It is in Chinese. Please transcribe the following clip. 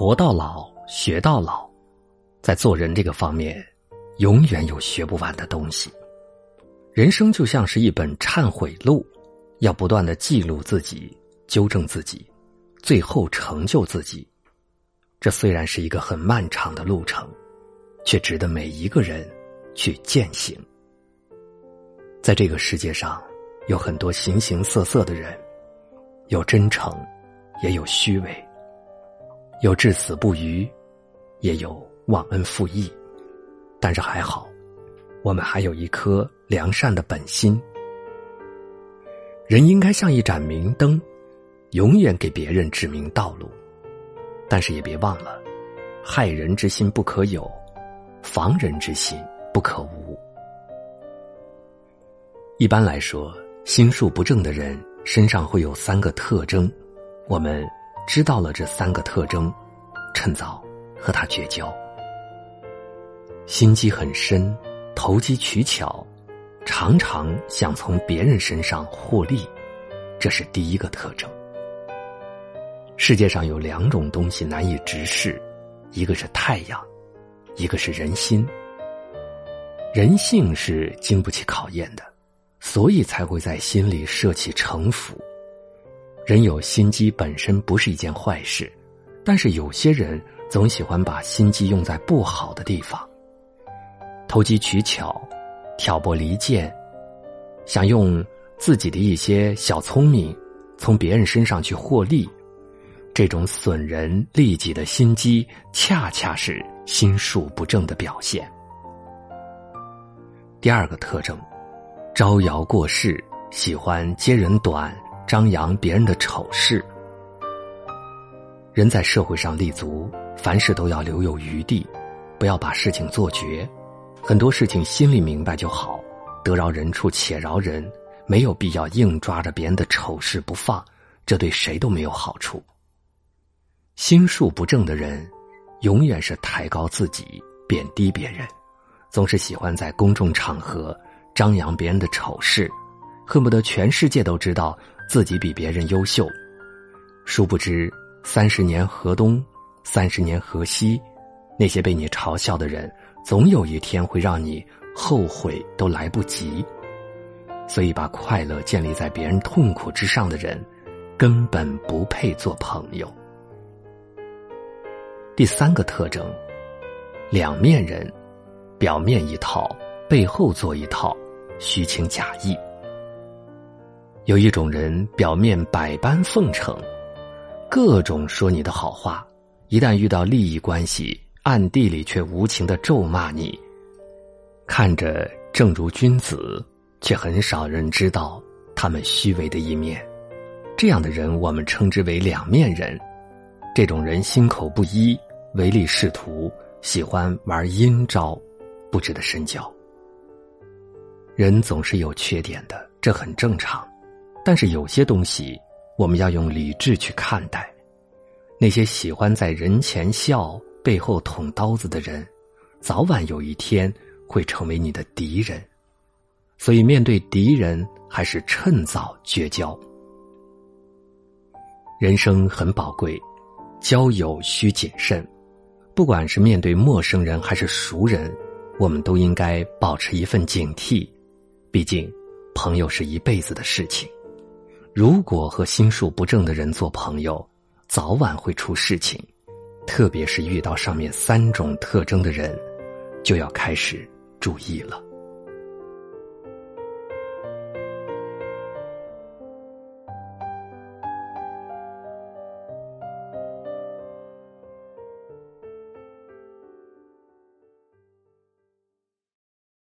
活到老，学到老，在做人这个方面，永远有学不完的东西。人生就像是一本忏悔录，要不断的记录自己，纠正自己，最后成就自己。这虽然是一个很漫长的路程，却值得每一个人去践行。在这个世界上，有很多形形色色的人，有真诚，也有虚伪。有至死不渝，也有忘恩负义，但是还好，我们还有一颗良善的本心。人应该像一盏明灯，永远给别人指明道路，但是也别忘了，害人之心不可有，防人之心不可无。一般来说，心术不正的人身上会有三个特征，我们。知道了这三个特征，趁早和他绝交。心机很深，投机取巧，常常想从别人身上获利，这是第一个特征。世界上有两种东西难以直视，一个是太阳，一个是人心。人性是经不起考验的，所以才会在心里设起城府。人有心机本身不是一件坏事，但是有些人总喜欢把心机用在不好的地方，投机取巧、挑拨离间，想用自己的一些小聪明从别人身上去获利，这种损人利己的心机，恰恰是心术不正的表现。第二个特征，招摇过市，喜欢揭人短。张扬别人的丑事，人在社会上立足，凡事都要留有余地，不要把事情做绝。很多事情心里明白就好，得饶人处且饶人，没有必要硬抓着别人的丑事不放，这对谁都没有好处。心术不正的人，永远是抬高自己，贬低别人，总是喜欢在公众场合张扬别人的丑事，恨不得全世界都知道。自己比别人优秀，殊不知三十年河东，三十年河西，那些被你嘲笑的人，总有一天会让你后悔都来不及。所以，把快乐建立在别人痛苦之上的人，根本不配做朋友。第三个特征，两面人，表面一套，背后做一套，虚情假意。有一种人，表面百般奉承，各种说你的好话，一旦遇到利益关系，暗地里却无情的咒骂你。看着正如君子，却很少人知道他们虚伪的一面。这样的人，我们称之为两面人。这种人心口不一，唯利是图，喜欢玩阴招，不值得深交。人总是有缺点的，这很正常。但是有些东西，我们要用理智去看待。那些喜欢在人前笑、背后捅刀子的人，早晚有一天会成为你的敌人。所以，面对敌人，还是趁早绝交。人生很宝贵，交友需谨慎。不管是面对陌生人还是熟人，我们都应该保持一份警惕。毕竟，朋友是一辈子的事情。如果和心术不正的人做朋友，早晚会出事情。特别是遇到上面三种特征的人，就要开始注意了。